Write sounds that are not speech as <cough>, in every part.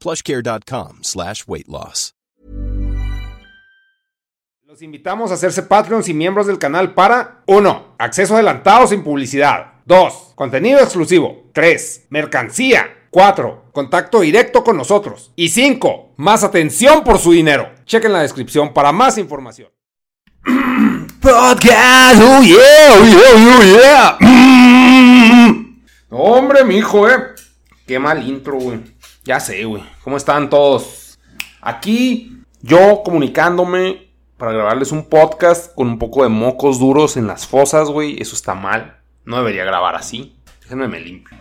plushcare.com slash weight loss. Los invitamos a hacerse Patreons y miembros del canal para 1. Acceso adelantado sin publicidad. 2. Contenido exclusivo. 3. Mercancía. 4. Contacto directo con nosotros. Y 5. Más atención por su dinero. Chequen la descripción para más información. <clears throat> Podcast, oh yeah, oh yeah, oh yeah. <clears throat> Mm. Hombre, mi hijo, eh. Qué mal intro, güey. Ya sé, güey. ¿Cómo están todos? Aquí, yo comunicándome para grabarles un podcast con un poco de mocos duros en las fosas, güey. Eso está mal. No debería grabar así. Déjenme me limpio.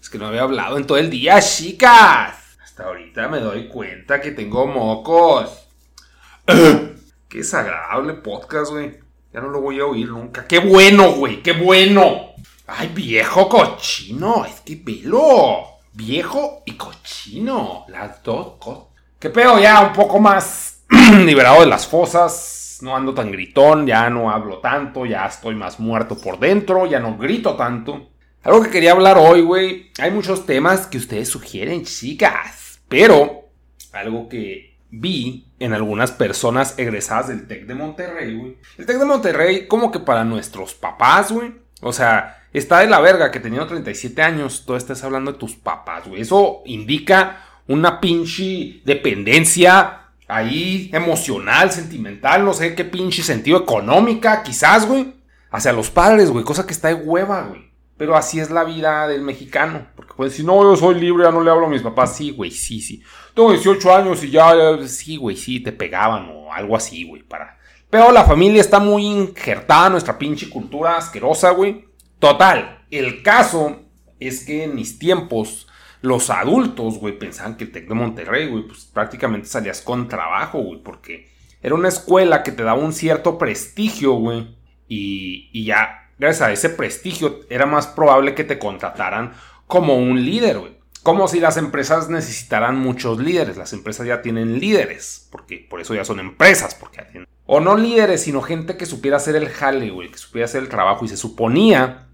Es que no había hablado en todo el día, chicas. Hasta ahorita me doy cuenta que tengo mocos. <clears throat> Qué desagradable podcast, güey. Ya no lo voy a oír nunca. ¡Qué bueno, güey! ¡Qué bueno! ¡Ay, viejo cochino! Es que pelo. Viejo y cochino. Las dos cosas. ¿Qué pedo? Ya un poco más <clears throat> liberado de las fosas. No ando tan gritón. Ya no hablo tanto. Ya estoy más muerto por dentro. Ya no grito tanto. Algo que quería hablar hoy, güey. Hay muchos temas que ustedes sugieren, chicas. Pero algo que vi en algunas personas egresadas del TEC de Monterrey, güey. El TEC de Monterrey, como que para nuestros papás, güey. O sea, está de la verga que teniendo 37 años, tú estás hablando de tus papás, güey. Eso indica una pinche dependencia ahí emocional, sentimental, no sé qué pinche sentido económica, quizás, güey. Hacia los padres, güey. Cosa que está de hueva, güey. Pero así es la vida del mexicano. Porque pueden decir, no, yo soy libre, ya no le hablo a mis papás. Sí, güey, sí, sí. Tengo 18 años y ya, ya sí, güey, sí, te pegaban o algo así, güey, para... Pero la familia está muy injertada nuestra pinche cultura asquerosa, güey. Total, el caso es que en mis tiempos, los adultos, güey, pensaban que el TEC de Monterrey, güey, pues prácticamente salías con trabajo, güey, porque era una escuela que te daba un cierto prestigio, güey, y, y ya gracias a ese prestigio, era más probable que te contrataran como un líder, güey. Como si las empresas necesitaran muchos líderes. Las empresas ya tienen líderes, porque por eso ya son empresas, porque ya tienen... O no líderes, sino gente que supiera hacer el jale, güey, que supiera hacer el trabajo. Y se suponía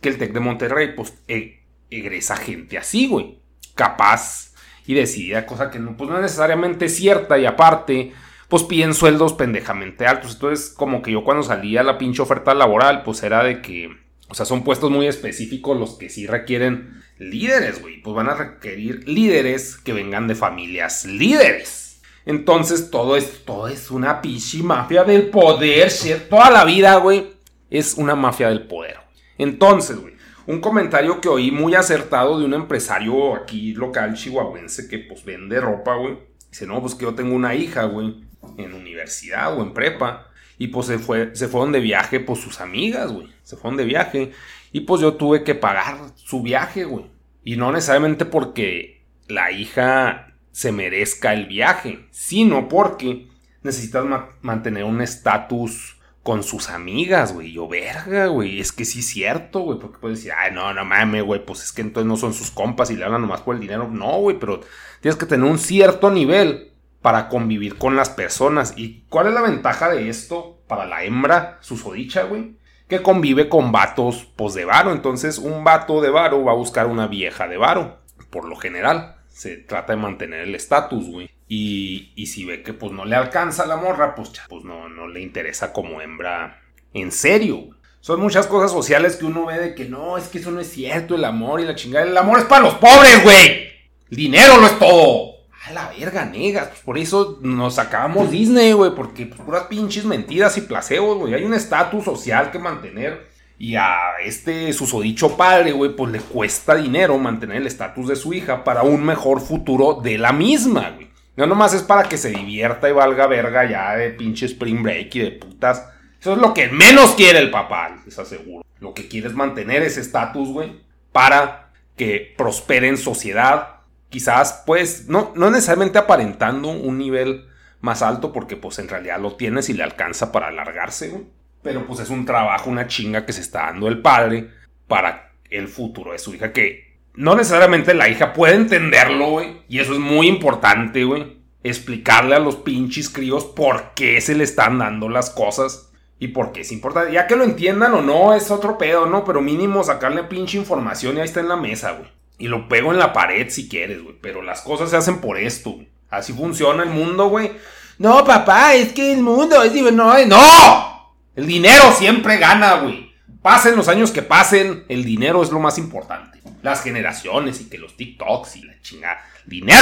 que el TEC de Monterrey, pues, e egresa gente así, güey. Capaz y decidida, cosa que no, pues, no es necesariamente cierta. Y aparte, pues piden sueldos pendejamente altos. Entonces, como que yo cuando salía la pinche oferta laboral, pues era de que, o sea, son puestos muy específicos los que sí requieren líderes, güey. Pues van a requerir líderes que vengan de familias líderes. Entonces, todo es, todo es una pinche mafia del poder, shit. Toda la vida, güey, es una mafia del poder. Entonces, güey, un comentario que oí muy acertado de un empresario aquí local chihuahuense que pues vende ropa, güey. Dice, no, pues que yo tengo una hija, güey en universidad o en prepa. Y pues se, fue, se fueron de viaje, pues sus amigas, güey. Se fueron de viaje. Y pues yo tuve que pagar su viaje, güey. Y no necesariamente porque la hija se merezca el viaje, sino porque necesitas mantener un estatus con sus amigas, güey. Yo, verga, güey. Es que sí es cierto, güey. Porque puedes decir, ay, no, no mames, güey. Pues es que entonces no son sus compas y le hablan nomás por el dinero. No, güey, pero tienes que tener un cierto nivel para convivir con las personas. ¿Y cuál es la ventaja de esto para la hembra susodicha, güey? Que convive con vatos, pues de varo. Entonces, un vato de varo va a buscar una vieja de varo, por lo general. Se trata de mantener el estatus, güey. Y, si ve que pues no le alcanza la morra, pues, pues no, le interesa como hembra en serio. Son muchas cosas sociales que uno ve de que no, es que eso no es cierto, el amor y la chingada. El amor es para los pobres, güey. El dinero no es todo. A la verga, negas. Pues por eso nos sacamos Disney, güey. Porque pues, puras pinches mentiras y placebos, güey. Hay un estatus social que mantener. Y a este susodicho padre, güey, pues le cuesta dinero mantener el estatus de su hija para un mejor futuro de la misma, güey. No nomás es para que se divierta y valga verga ya de pinche spring break y de putas eso es lo que menos quiere el papá, les aseguro. Lo que quiere es mantener ese estatus, güey, para que prospere en sociedad. Quizás, pues, no, no necesariamente aparentando un nivel más alto, porque pues en realidad lo tienes y le alcanza para alargarse, güey. Pero pues es un trabajo, una chinga que se está dando el padre para el futuro de su hija, que no necesariamente la hija puede entenderlo, güey. Y eso es muy importante, güey. Explicarle a los pinches críos por qué se le están dando las cosas y por qué es importante. Ya que lo entiendan o no, es otro pedo, ¿no? Pero mínimo sacarle pinche información y ahí está en la mesa, güey. Y lo pego en la pared si quieres, güey. Pero las cosas se hacen por esto, güey. Así funciona el mundo, güey. No, papá, es que el mundo es... No, ¡No! El dinero siempre gana, güey. Pasen los años que pasen, el dinero es lo más importante. Las generaciones y que los TikToks y la chingada. ¡Dinero!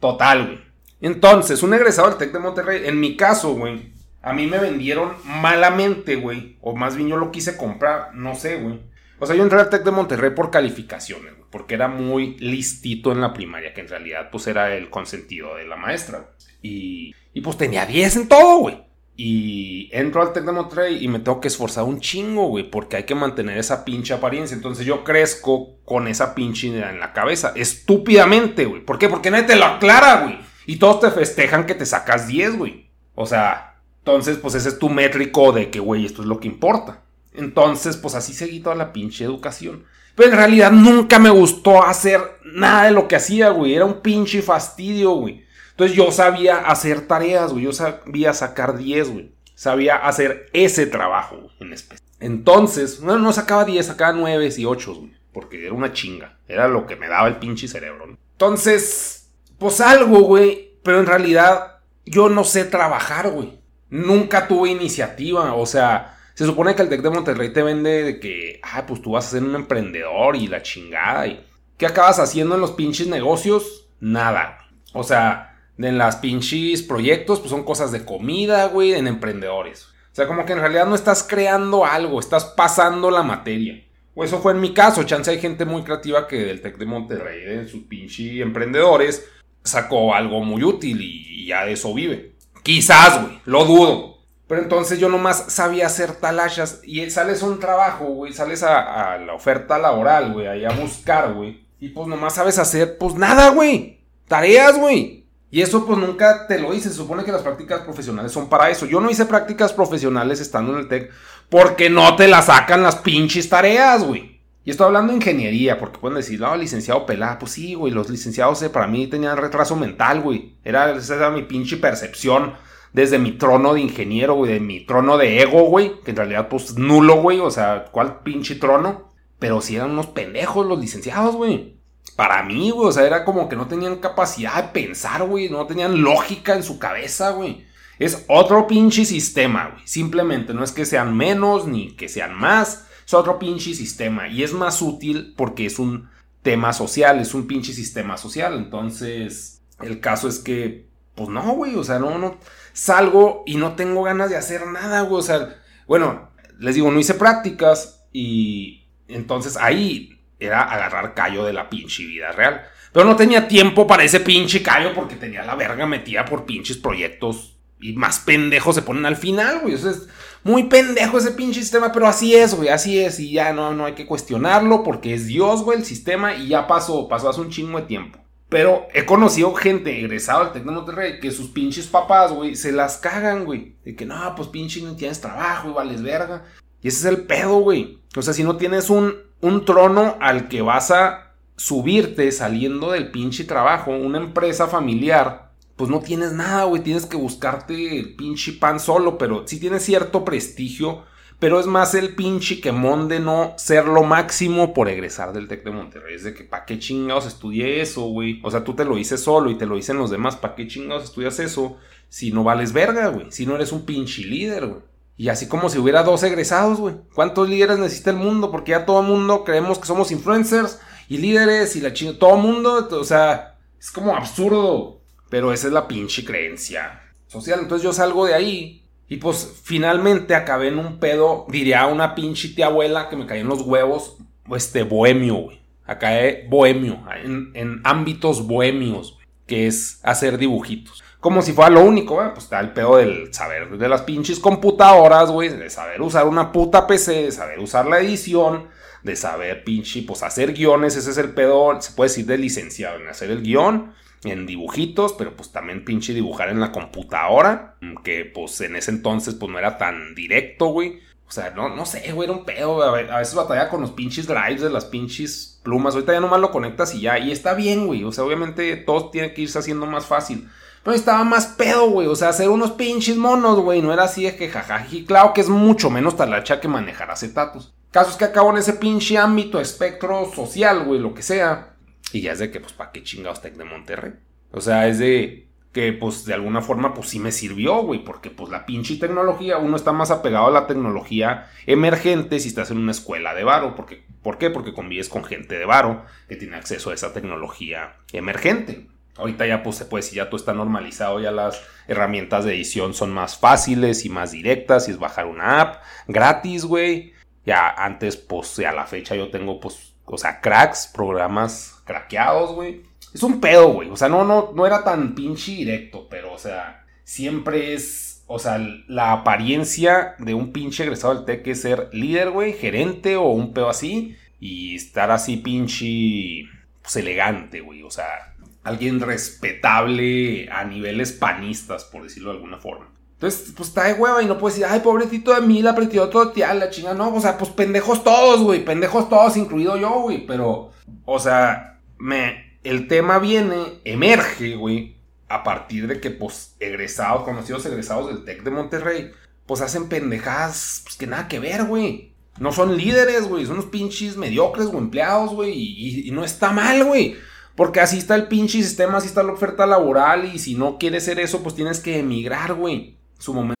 Total, güey. Entonces, un egresado del TEC de Monterrey, en mi caso, güey, a mí me vendieron malamente, güey. O más bien yo lo quise comprar, no sé, güey. O sea, yo entré al TEC de Monterrey por calificaciones, güey. Porque era muy listito en la primaria, que en realidad pues era el consentido de la maestra. Y, y pues tenía 10 en todo, güey. Y entro al TEC de y me tengo que esforzar un chingo, güey, porque hay que mantener esa pinche apariencia. Entonces yo crezco con esa pinche idea en la cabeza, estúpidamente, güey. ¿Por qué? Porque nadie te lo aclara, güey. Y todos te festejan que te sacas 10, güey. O sea, entonces, pues ese es tu métrico de que, güey, esto es lo que importa. Entonces, pues así seguí toda la pinche educación. Pero en realidad nunca me gustó hacer nada de lo que hacía, güey. Era un pinche fastidio, güey. Entonces yo sabía hacer tareas, güey. Yo sabía sacar 10, güey. Sabía hacer ese trabajo en. Entonces, no, no sacaba 10, sacaba 9 y 8, güey. Porque era una chinga. Era lo que me daba el pinche cerebro. ¿no? Entonces, pues algo, güey. Pero en realidad yo no sé trabajar, güey nunca tuve iniciativa. O sea, se supone que el Tec de Monterrey te vende de que, ah, pues tú vas a ser un emprendedor y la chingada. ¿Y qué acabas haciendo en los pinches negocios? Nada. O sea, en las pinches proyectos, pues son cosas de comida, güey, en emprendedores. O sea, como que en realidad no estás creando algo, estás pasando la materia. O eso fue en mi caso. Chance hay gente muy creativa que del Tec de Monterrey, de sus pinches emprendedores, sacó algo muy útil y ya de eso vive. Quizás, güey, lo dudo. Pero entonces yo nomás sabía hacer talachas y sales a un trabajo, güey, sales a, la oferta laboral, güey, ahí a buscar, güey. Y pues nomás sabes hacer, pues nada, güey. Tareas, güey. Y eso pues nunca te lo hice. Se supone que las prácticas profesionales son para eso. Yo no hice prácticas profesionales estando en el TEC porque no te las sacan las pinches tareas, güey. Y estoy hablando de ingeniería, porque pueden decir, no, licenciado pelada. Pues sí, güey, los licenciados eh, para mí tenían retraso mental, güey. Era, esa era mi pinche percepción desde mi trono de ingeniero, güey, de mi trono de ego, güey. Que en realidad, pues nulo, güey. O sea, ¿cuál pinche trono? Pero sí eran unos pendejos los licenciados, güey. Para mí, güey, o sea, era como que no tenían capacidad de pensar, güey. No tenían lógica en su cabeza, güey. Es otro pinche sistema, güey. Simplemente no es que sean menos ni que sean más es otro pinche sistema y es más útil porque es un tema social, es un pinche sistema social. Entonces, el caso es que, pues no, güey, o sea, no, no, salgo y no tengo ganas de hacer nada, güey, o sea, bueno, les digo, no hice prácticas y entonces ahí era agarrar callo de la pinche vida real. Pero no tenía tiempo para ese pinche callo porque tenía la verga metida por pinches proyectos y más pendejos se ponen al final, güey. O sea, es, muy pendejo ese pinche sistema, pero así es, güey, así es. Y ya no, no hay que cuestionarlo porque es Dios, güey, el sistema. Y ya pasó, pasó hace un chingo de tiempo. Pero he conocido gente egresada al Tec de que sus pinches papás, güey, se las cagan, güey. De que no, pues pinche no tienes trabajo y vales verga. Y ese es el pedo, güey. O sea, si no tienes un, un trono al que vas a subirte saliendo del pinche trabajo, una empresa familiar, pues no tienes nada, güey. Tienes que buscarte el pinche pan solo, pero sí tienes cierto prestigio. Pero es más el pinche quemón de no ser lo máximo por egresar del Tec de Monterrey. Es de que, ¿pa' qué chingados estudié eso, güey? O sea, tú te lo hice solo y te lo dicen los demás. ¿Pa' qué chingados estudias eso si no vales verga, güey? Si no eres un pinche líder, güey. Y así como si hubiera dos egresados, güey. ¿Cuántos líderes necesita el mundo? Porque ya todo el mundo creemos que somos influencers y líderes y la chingada. Todo el mundo, o sea, es como absurdo. Pero esa es la pinche creencia social. Entonces yo salgo de ahí y pues finalmente acabé en un pedo, diría una pinche tía abuela que me cayó en los huevos, este bohemio, güey. Acabé bohemio, en, en ámbitos bohemios, que es hacer dibujitos. Como si fuera lo único. Pues está el pedo del saber de las pinches computadoras, güey. De saber usar una puta PC, de saber usar la edición, de saber pinche, pues hacer guiones. Ese es el pedo, se puede decir de licenciado en hacer el guion en dibujitos, pero pues también pinche dibujar en la computadora, que pues en ese entonces pues no era tan directo, güey. O sea, no, no sé, güey, era un pedo, a, veces batalla con los pinches drives de las pinches plumas, ahorita ya nomás lo conectas y ya, y está bien, güey, o sea, obviamente todo tiene que irse haciendo más fácil. Pero estaba más pedo, güey. O sea, hacer unos pinches monos, güey. No era así de que jajaji. Claro que es mucho menos talacha que manejar acetatos. Casos que acabo en ese pinche ámbito, espectro social, güey, lo que sea. Y ya es de que, pues, ¿para qué chingados Tec de Monterrey? O sea, es de que, pues, de alguna forma, pues sí me sirvió, güey, porque, pues, la pinche tecnología, uno está más apegado a la tecnología emergente si estás en una escuela de varo. Porque, ¿Por qué? Porque convives con gente de varo que tiene acceso a esa tecnología emergente. Ahorita ya, pues, se puede decir, ya todo está normalizado, ya las herramientas de edición son más fáciles y más directas, y es bajar una app gratis, güey. Ya antes, pues, a la fecha yo tengo, pues, o sea, cracks, programas craqueados, güey. Es un pedo, güey. O sea, no, no, no era tan pinche directo, pero, o sea, siempre es, o sea, la apariencia de un pinche egresado del TEC es ser líder, güey, gerente o un pedo así, y estar así pinche, pues, elegante, güey. O sea, alguien respetable a niveles panistas, por decirlo de alguna forma. Entonces, pues está de hueva y no puedes decir, ay, pobrecito de mí, la apretó todo tía, la chinga. No, o sea, pues pendejos todos, güey, pendejos todos, incluido yo, güey. Pero, o sea, me, el tema viene, emerge, güey, a partir de que, pues, egresados, conocidos egresados del TEC de Monterrey, pues hacen pendejadas, pues que nada que ver, güey. No son líderes, güey, son unos pinches mediocres o empleados, güey, y, y no está mal, güey. Porque así está el pinche sistema, así está la oferta laboral, y si no quieres ser eso, pues tienes que emigrar, güey. su momento.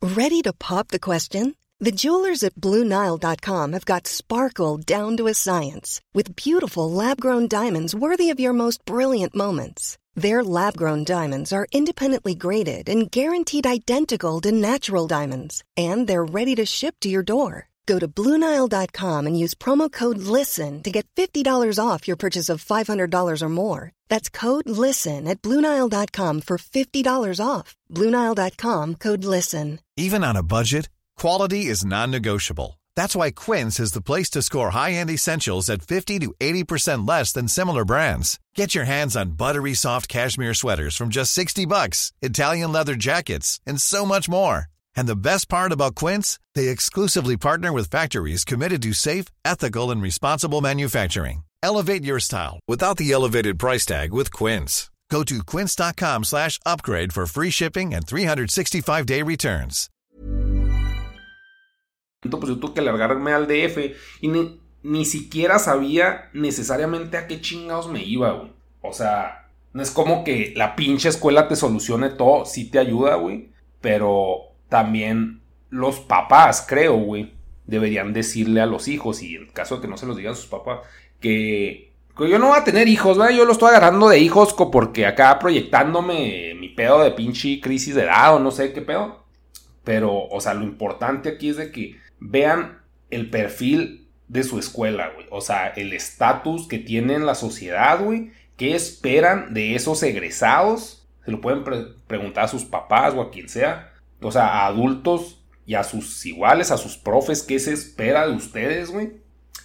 Ready to pop the question? The jewelers at BlueNile.com have got sparkle down to a science with beautiful lab grown diamonds worthy of your most brilliant moments. Their lab grown diamonds are independently graded and guaranteed identical to natural diamonds, and they're ready to ship to your door. Go to Bluenile.com and use promo code LISTEN to get $50 off your purchase of $500 or more. That's code LISTEN at Bluenile.com for $50 off. Bluenile.com code LISTEN. Even on a budget, quality is non negotiable. That's why Quince is the place to score high end essentials at 50 to 80% less than similar brands. Get your hands on buttery soft cashmere sweaters from just 60 bucks, Italian leather jackets, and so much more. And the best part about Quince, they exclusively partner with factories committed to safe, ethical, and responsible manufacturing. Elevate your style without the elevated price tag with Quince. Go to quince.com slash upgrade for free shipping and 365-day returns. Pues yo tuve que largarme al DF y ni, ni siquiera sabía necesariamente a qué chingados me iba, güey. O sea, no es como que la pinche escuela te solucione todo, sí te ayuda, güey. Pero también los papás, creo, güey, deberían decirle a los hijos, y en caso de que no se los digan sus papás, que, yo no voy a tener hijos. Yo lo estoy agarrando de hijos porque acá proyectándome mi pedo de pinche crisis de edad o no sé qué pedo. Pero, o sea, lo importante aquí es de que vean el perfil de su escuela, güey. O sea, el estatus que tiene en la sociedad, güey. ¿Qué esperan de esos egresados? Se lo pueden preguntar a sus papás o a quien sea o sea, a adultos y a sus iguales, a sus profes, qué se espera de ustedes, güey.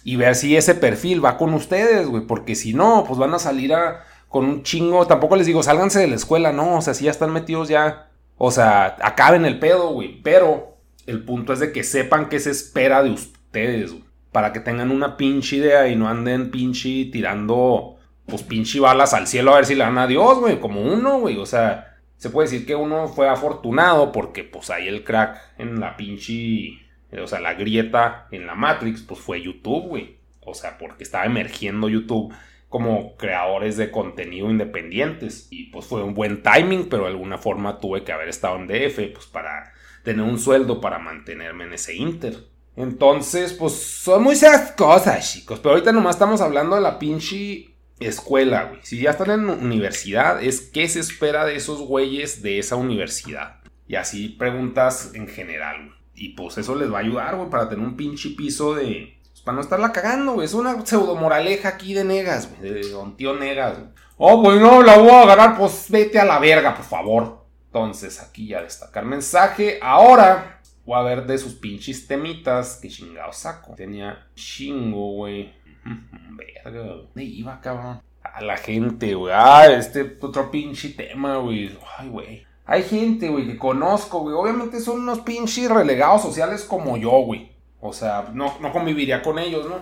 Y ver si ese perfil va con ustedes, güey. Porque si no, pues van a salir a, con un chingo. Tampoco les digo, sálganse de la escuela, no. O sea, si ya están metidos ya. O sea, acaben el pedo, güey. Pero el punto es de que sepan qué se espera de ustedes, güey. Para que tengan una pinche idea y no anden pinche tirando pues pinche balas al cielo a ver si le dan a Dios, güey, como uno, güey, o sea, se puede decir que uno fue afortunado porque pues ahí el crack en la pinche, o sea, la grieta en la Matrix, pues fue YouTube, güey, o sea, porque estaba emergiendo YouTube como creadores de contenido independientes. Y pues fue un buen timing, pero de alguna forma tuve que haber estado en DF, pues para tener un sueldo para mantenerme en ese Inter. Entonces, pues son muchas cosas, chicos. Pero ahorita nomás estamos hablando de la pinche escuela, güey. Si ya están en universidad, es qué se espera de esos güeyes de esa universidad. Y así preguntas en general, Y pues eso les va a ayudar, güey, para tener un pinche piso de, pues, para no estarla cagando, güey. Es una pseudo moraleja aquí de negas, güey. De don tío negas, güey. Oh, pues no, la voy a agarrar. Pues vete a la verga, por favor. Entonces, aquí ya destacar mensaje. Ahora voy a ver de sus pinches temitas. Que chingado saco. Tenía chingo, güey. Verga, ¿dónde iba, cabrón? A la gente, güey. Ah, este otro pinche tema, güey. Ay, güey. Hay gente, güey, que conozco, güey. Obviamente son unos pinches relegados sociales como yo, güey. O sea, no, no conviviría con ellos, ¿no?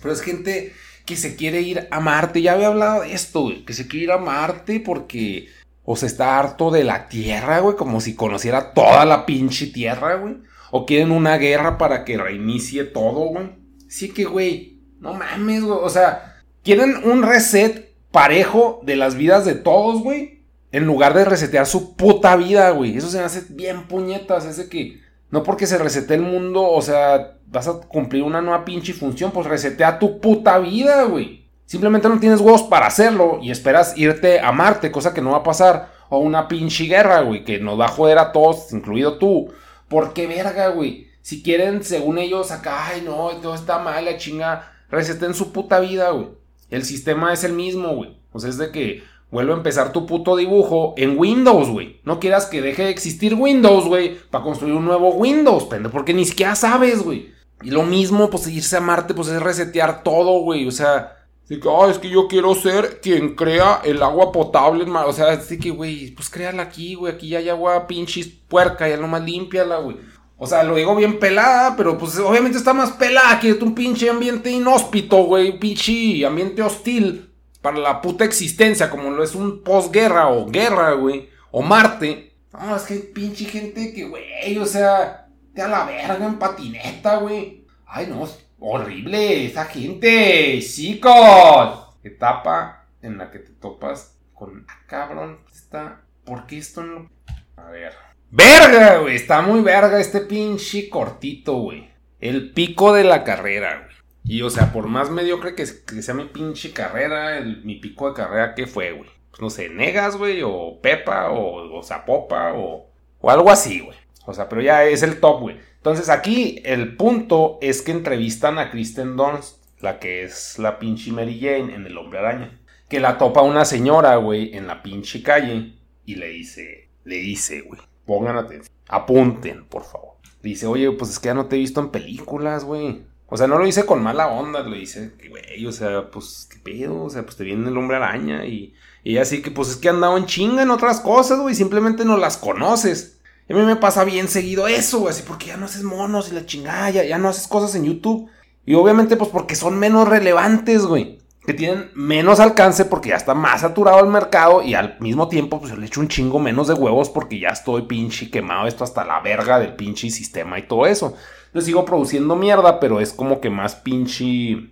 Pero es gente que se quiere ir a Marte. Ya había hablado de esto, güey. Que se quiere ir a Marte porque... O se está harto de la Tierra, güey. Como si conociera toda la pinche Tierra, güey. O quieren una guerra para que reinicie todo, güey. Sí que, güey. No mames, güey. O sea, quieren un reset parejo de las vidas de todos, güey. En lugar de resetear su puta vida, güey. Eso se me hace bien puñetas. Ese que no porque se resete el mundo, o sea, vas a cumplir una nueva pinche función, pues resetea tu puta vida, güey. Simplemente no tienes huevos para hacerlo y esperas irte a Marte, cosa que no va a pasar. O una pinche guerra, güey, que nos va a joder a todos, incluido tú. ¿Por qué verga, güey? Si quieren, según ellos, acá, ay, no, todo está mal, la chinga, reseten su puta vida, güey. El sistema es el mismo, güey. O sea, es de que Vuelve a empezar tu puto dibujo en Windows, güey. No quieras que deje de existir Windows, güey, para construir un nuevo Windows, pendejo, porque ni siquiera sabes, güey. Y lo mismo, pues irse a Marte, pues es resetear todo, güey. O sea, así es que yo quiero ser quien crea el agua potable en O sea, así que, güey, pues créala aquí, güey. Aquí ya hay agua pinches puerca, ya nomás límpiala, güey. O sea, lo digo bien pelada, pero pues obviamente está más pelada que un pinche ambiente inhóspito, güey. Pinche ambiente hostil para la puta existencia, como lo es un posguerra o guerra, güey, o Marte. No, es que pinche gente que, güey, o sea, te a la verga en patineta, güey. Ay, no, es horrible esa gente, chicos. Etapa en la que te topas con, ah, cabrón, está, ¿por qué esto no? A ver. Verga, güey, está muy verga este pinche cortito, güey. El pico de la carrera, güey. Y o sea, por más mediocre que, que sea mi pinche carrera, mi pico de carrera, ¿qué fue, güey? Pues no sé, Negas, güey, o Pepa, o, o Zapopa, o, o algo así, güey. O sea, pero ya es el top, güey. Entonces aquí el punto es que entrevistan a Kristen Dunst, la que es la pinche Mary Jane en El Hombre Araña. Que la topa una señora, güey, en la pinche calle y le dice, le dice, güey, pongan atención, apunten, por favor. Dice, oye, pues es que ya no te he visto en películas, güey. O sea, no lo hice con mala onda, lo hice, güey, o sea, pues, qué pedo, o sea, pues te viene el hombre araña y, y así que, pues es que han andado en chinga en otras cosas, güey, simplemente no las conoces. Y a mí me pasa bien seguido eso, güey, así porque ya no haces monos y la chingada, ya, ya no haces cosas en YouTube. Y obviamente, pues porque son menos relevantes, güey. Que tienen menos alcance porque ya está más saturado el mercado y al mismo tiempo, pues le echo un chingo menos de huevos porque ya estoy pinche quemado esto hasta la verga del pinche sistema y todo eso. Yo sigo produciendo mierda, pero es como que más pinche...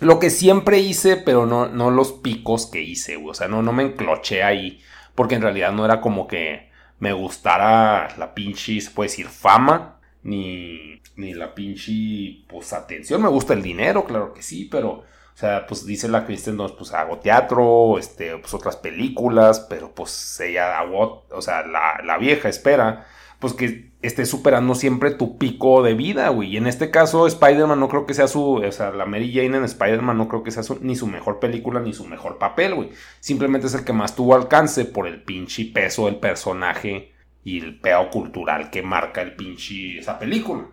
Lo que siempre hice, pero no, no los picos que hice, O sea, no, no me encloché ahí. Porque en realidad no era como que me gustara la pinche, se puede decir, fama. Ni, ni la pinche, pues, atención. Me gusta el dinero, claro que sí, pero... O sea, pues dice la Kristen pues hago teatro, este, pues otras películas, pero pues ella, o sea, la, la vieja espera, pues que esté superando siempre tu pico de vida, güey. Y en este caso, Spider-Man no creo que sea su. O sea, la Mary Jane en Spider-Man no creo que sea ni su mejor película ni su mejor papel, güey. Simplemente es el que más tuvo alcance por el pinche peso del personaje y el peo cultural que marca el pinche. esa película.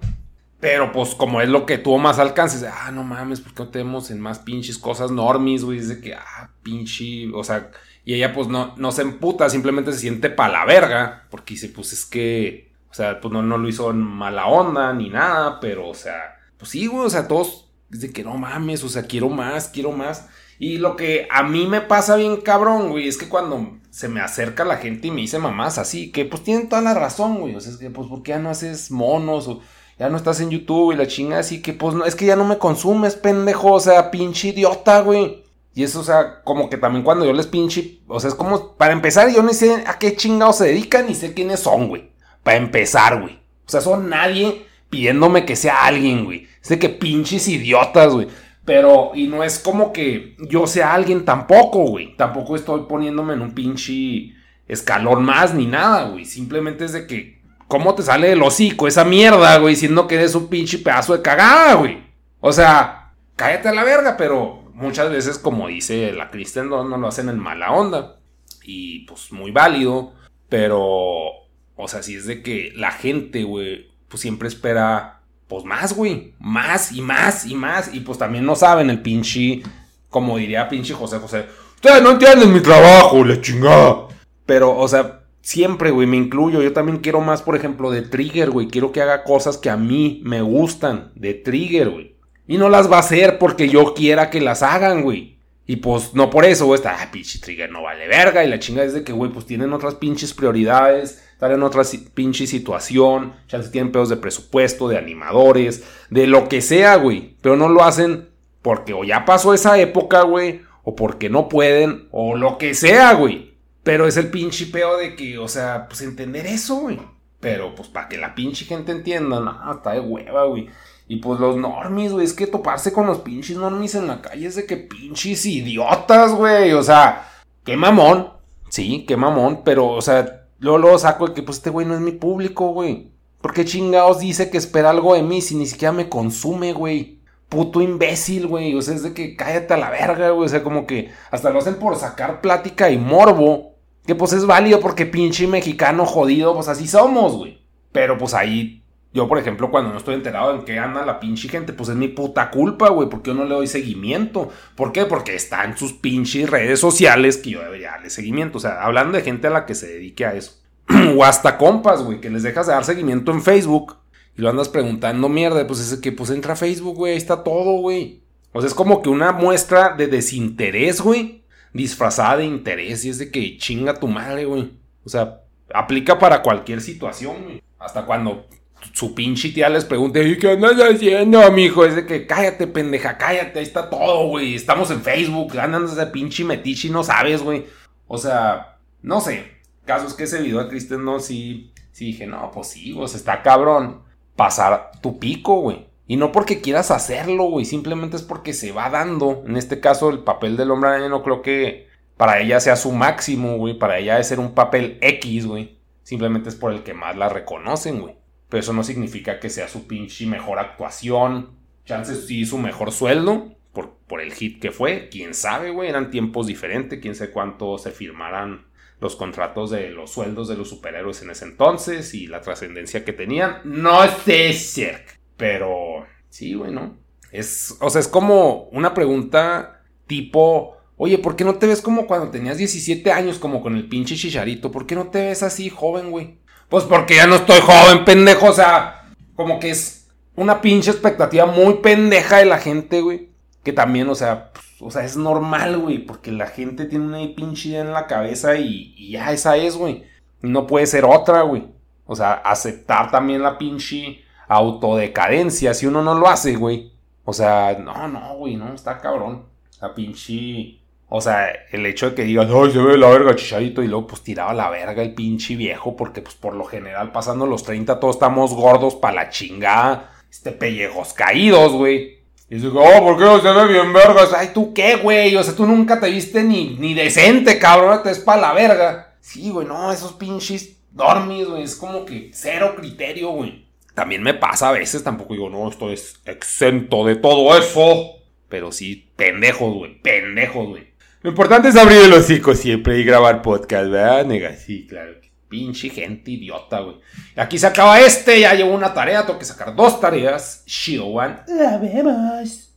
Pero pues como es lo que tuvo más alcance, ah, no mames, ¿por qué no tenemos en más pinches cosas normis, güey? Dice que, ah, pinche, o sea, y ella pues no, no se emputa, simplemente se siente pa' la verga, porque dice, pues es que o sea, pues no, no lo hizo en mala onda ni nada, pero, o sea, pues sí, güey, o sea, todos, dice que no mames, o sea, quiero más, quiero más. Y lo que a mí me pasa bien cabrón, güey, es que cuando se me acerca la gente y me dice mamás así, que pues tienen toda la razón, güey. O sea, es que pues, ¿por qué ya no haces monos? O ya no estás en YouTube y la chinga así que pues no, es que ya no me consumes, pendejo. O sea, pinche idiota, güey. Y eso, o sea, como que también cuando yo les pinche, o sea, es como, para empezar, yo no sé a qué chingados se dedican ni sé quiénes son, güey. Para empezar, güey. O sea, son nadie pidiéndome que sea alguien, güey. Es de que pinches idiotas, güey. Pero, y no es como que yo sea alguien tampoco, güey. Tampoco estoy poniéndome en un pinche escalón más ni nada, güey. Simplemente es de que, ¿cómo te sale del hocico esa mierda, güey? Siendo que eres un pinche pedazo de cagada, güey. O sea, cállate a la verga, pero muchas veces, como dice la Kristen, no, no lo hacen en mala onda. Y pues muy válido. Pero, o sea, si es de que la gente, güey, pues siempre espera pues más, güey, más y más y más. Y pues también no saben el pinche, como diría pinche José José, ustedes no entienden mi trabajo, la chingada. Pero, o sea, siempre, güey, me incluyo. Yo también quiero más, por ejemplo, de Trigger, güey. Quiero que haga cosas que a mí me gustan de Trigger, güey. Y no las va a hacer porque yo quiera que las hagan, güey. Y pues no por eso, güey, está, ah, pinche Trigger no vale verga. Y la chingada es de que, güey, pues tienen otras pinches prioridades estar en otra pinche situación, chances tienen pedos de presupuesto, de animadores, de lo que sea, güey. Pero no lo hacen porque o ya pasó esa época, güey, o porque no pueden, o lo que sea, güey. Pero es el pinche peo de que, o sea, pues entender eso, güey. Pero pues para que la pinche gente entienda, no, está de hueva, güey. Y pues los normies, güey, es que toparse con los pinches normies en la calle es de que pinches idiotas, güey. O sea, qué mamón. Sí, qué mamón, pero, o sea, Luego, luego saco el que, pues este güey no es mi público, güey. ¿Por qué chingados dice que espera algo de mí si ni siquiera me consume, güey? Puto imbécil, güey. O sea, es de que cállate a la verga, güey. O sea, como que hasta lo hacen por sacar plática y morbo. Que pues es válido porque pinche mexicano jodido, pues así somos, güey. Pero pues ahí yo, por ejemplo, cuando no estoy enterado en qué anda la pinche gente, pues es mi puta culpa, güey, porque yo no le doy seguimiento. ¿Por qué? Porque está en sus pinches redes sociales que yo debería darle seguimiento. O sea, hablando de gente a la que se dedique a eso. <clears throat> o hasta compas, güey, que les dejas de dar seguimiento en Facebook y lo andas preguntando mierda, pues es que pues entra a Facebook, güey, ahí está todo, güey. O sea, es como que una muestra de desinterés, güey, disfrazada de interés y es de que chinga tu madre, güey. O sea, aplica para cualquier situación, güey. Hasta cuando su pinche tía les pregunte, ¿y qué andas haciendo, mijo? Es de que cállate, pendeja, cállate, ahí está todo, güey. Estamos en Facebook, andas ese pinche metiche y no sabes, güey. O sea, no sé. Caso es que ese video de Kristen no, sí, sí dije, no, pues sí, güey, está cabrón pasar tu pico, güey. Y no porque quieras hacerlo, güey, simplemente es porque se va dando. En este caso, el papel del hombre araña no creo que para ella sea su máximo, güey. Para ella es ser un papel X, güey. Simplemente es por el que más la reconocen, güey. Pero eso no significa que sea su pinche mejor actuación. Chances sí su mejor sueldo. Por, por el hit que fue. Quién sabe, güey. Eran tiempos diferentes. Quién sabe cuánto se firmaran los contratos de los sueldos de los superhéroes en ese entonces. Y la trascendencia que tenían. No sé, cerca. Pero sí, güey, ¿no? Es, o sea, es como una pregunta tipo... Oye, ¿por qué no te ves como cuando tenías 17 años, como con el pinche chicharito? ¿Por qué no te ves así, joven, güey? Pues porque ya no estoy joven, pendejo. O sea, como que es una pinche expectativa muy pendeja de la gente, güey. Que también, o sea, pues, o sea, es normal, güey. Porque la gente tiene una pinche idea en la cabeza y, ya esa es, güey. No puede ser otra, güey. O sea, aceptar también la pinche autodecadencia si uno no lo hace, güey. O sea, no, no, güey, no, está cabrón. La pinche o sea, el hecho de que digas, ay, se ve la verga, chicharito, y luego pues tiraba la verga el pinche viejo, porque pues por lo general pasando los 30 todos estamos gordos pa' la chingada, este pellejos caídos, güey. Y dices, oh, ¿por qué no se ve bien vergas? Ay, ¿tú qué, güey? O sea, tú nunca te viste ni, ni decente, cabrón, te es pa' la verga. Sí, güey, no, esos pinches dormis, güey, es como que cero criterio, güey. También me pasa a veces, tampoco digo, no, esto es exento de todo eso. Pero sí, pendejos, güey, pendejos, güey. Lo importante es abrir el hocico siempre y grabar podcast, ¿verdad, nega? Sí, claro. Pinche gente idiota, güey. Aquí se acaba este, ya llevo una tarea, tengo que sacar dos tareas. One. La vemos.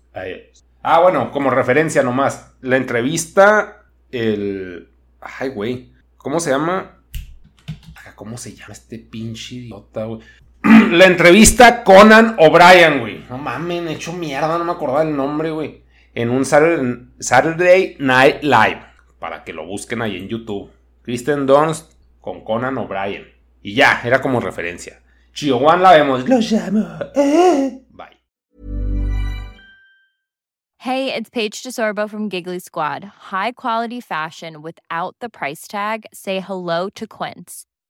Ah, bueno, como referencia nomás. La entrevista, el... Ay, güey. ¿Cómo se llama? ¿Cómo se llama este pinche idiota, güey? <clears throat> La entrevista Conan O'Brien, güey. No mames, he hecho mierda, no me acordaba el nombre, güey. en un Saturday Night Live, para que lo busquen ahí en YouTube. Kristen Dunst con Conan O'Brien. Y ya, era como referencia. Chihuahua la vemos. Lo llamo. Eh. Bye. Hey, it's Paige DeSorbo from Giggly Squad. High quality fashion without the price tag. Say hello to Quince.